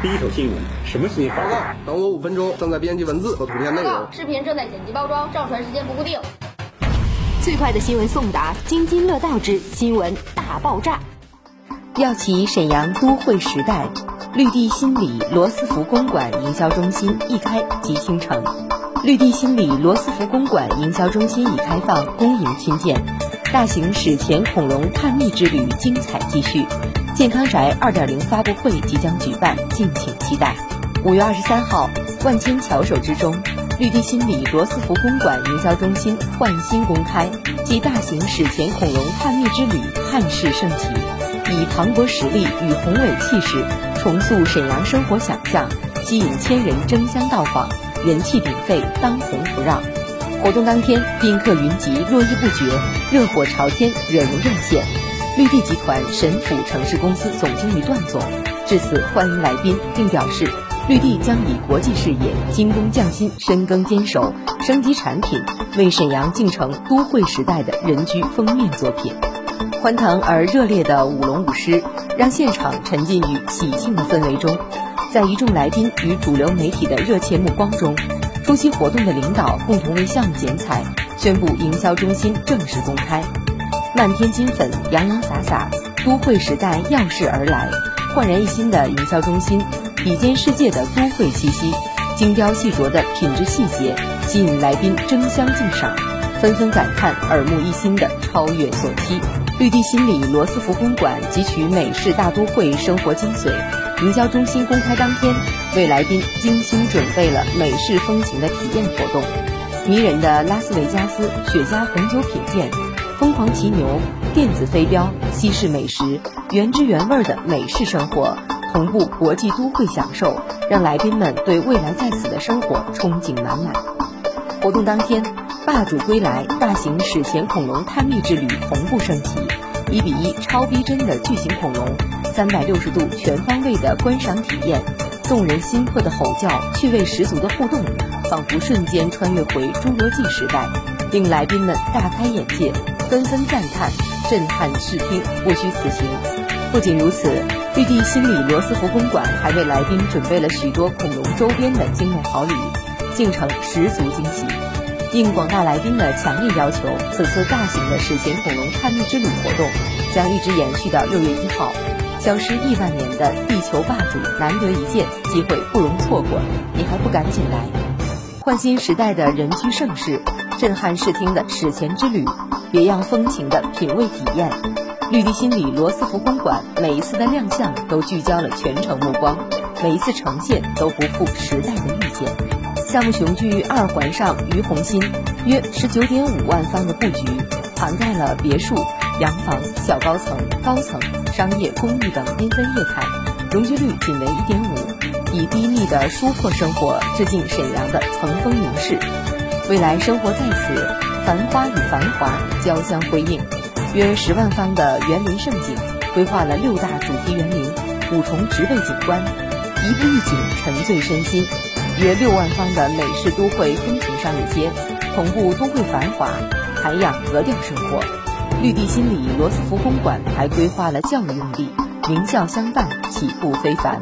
第一手新闻，什么新闻？报告，等我五分钟，正在编辑文字和图片内容。视频正在剪辑包装，上传时间不固定。最快的新闻送达，津津乐道之新闻大爆炸。药企沈阳都会时代，绿地新里罗斯福公馆营销中心一开即倾城。绿地新里罗斯福公馆营销中心已开放，恭迎亲见。大型史前恐龙探秘之旅精彩继续，健康宅二点零发布会即将举办，敬请期待。五月二十三号，万千巧手之中，绿地新里罗斯福公馆营销中心焕新公开暨大型史前恐龙探秘之旅汉室盛启，以磅礴实力与宏伟气势重塑沈阳生活想象，吸引千人争相到访，人气鼎沸，当红不让。活动当天，宾客云集，络绎不绝，热火朝天，惹人艳羡。绿地集团神府城市公司总经理段总致辞欢迎来宾，并表示，绿地将以国际视野、精工匠心、深耕坚守、升级产品，为沈阳敬成都会时代的人居封面作品。欢腾而热烈的舞龙舞狮，让现场沉浸于喜庆的氛围中。在一众来宾与主流媒体的热切目光中。出席活动的领导共同为项目剪彩，宣布营销中心正式公开。漫天金粉，洋洋洒洒，都会时代耀世而来，焕然一新的营销中心，比肩世界的都会气息，精雕细琢的品质细节，吸引来宾争相竞赏，纷纷感叹耳目一新的超越所期。绿地新里罗斯福公馆汲取美式大都会生活精髓。营销中心公开当天，为来宾精心准备了美式风情的体验活动，迷人的拉斯维加斯雪茄红酒品鉴，疯狂骑牛、电子飞镖、西式美食，原汁原味的美式生活，同步国际都会享受，让来宾们对未来在此的生活憧憬满满。活动当天，霸主归来，大型史前恐龙探秘之旅同步升级，一比一超逼真的巨型恐龙。三百六十度全方位的观赏体验，动人心魄的吼叫，趣味十足的互动，仿佛瞬间穿越回侏罗纪时代，令来宾们大开眼界，纷纷赞叹，震撼视听，不虚此行。不仅如此，绿地新里罗斯福公馆还为来宾准备了许多恐龙周边的精美好礼，进程十足惊喜。应广大来宾的强烈要求，此次大型的史前恐龙探秘之旅活动将一直延续到六月一号。消失亿万年的地球霸主，难得一见，机会不容错过，你还不赶紧来？焕新时代的人居盛世，震撼视听的史前之旅，别样风情的品味体验。绿地心里罗斯福公馆每一次的亮相都聚焦了全城目光，每一次呈现都不负时代的遇见。项目雄踞二环上于洪新，约十九点五万方的布局，涵盖了别墅。洋房、小高层、高层、商业、公寓等缤纷业态，容积率仅为一点五，以低密的疏阔生活致敬沈阳的层峰名士。未来生活在此，繁花与繁华交相辉映。约十万方的园林盛景，规划了六大主题园林、五重植被景观，一步一景沉醉身心。约六万方的美式都会风情商业街，同步都会繁华，涵养格调生活。绿地心里罗斯福公馆还规划了教育用地，名校相伴，起步非凡。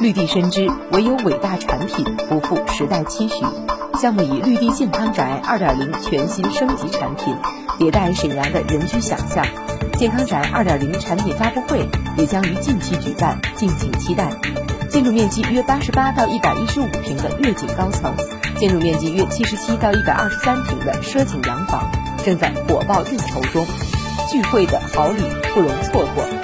绿地深知唯有伟大产品不负时代期许，项目以绿地健康宅2.0全新升级产品，迭代沈阳的人居想象。健康宅2.0产品发布会也将于近期举办，敬请期待。建筑面积约88到115平的悦景高层，建筑面积约77到123平的奢景洋房。正在火爆应酬中，聚会的好礼不容错过。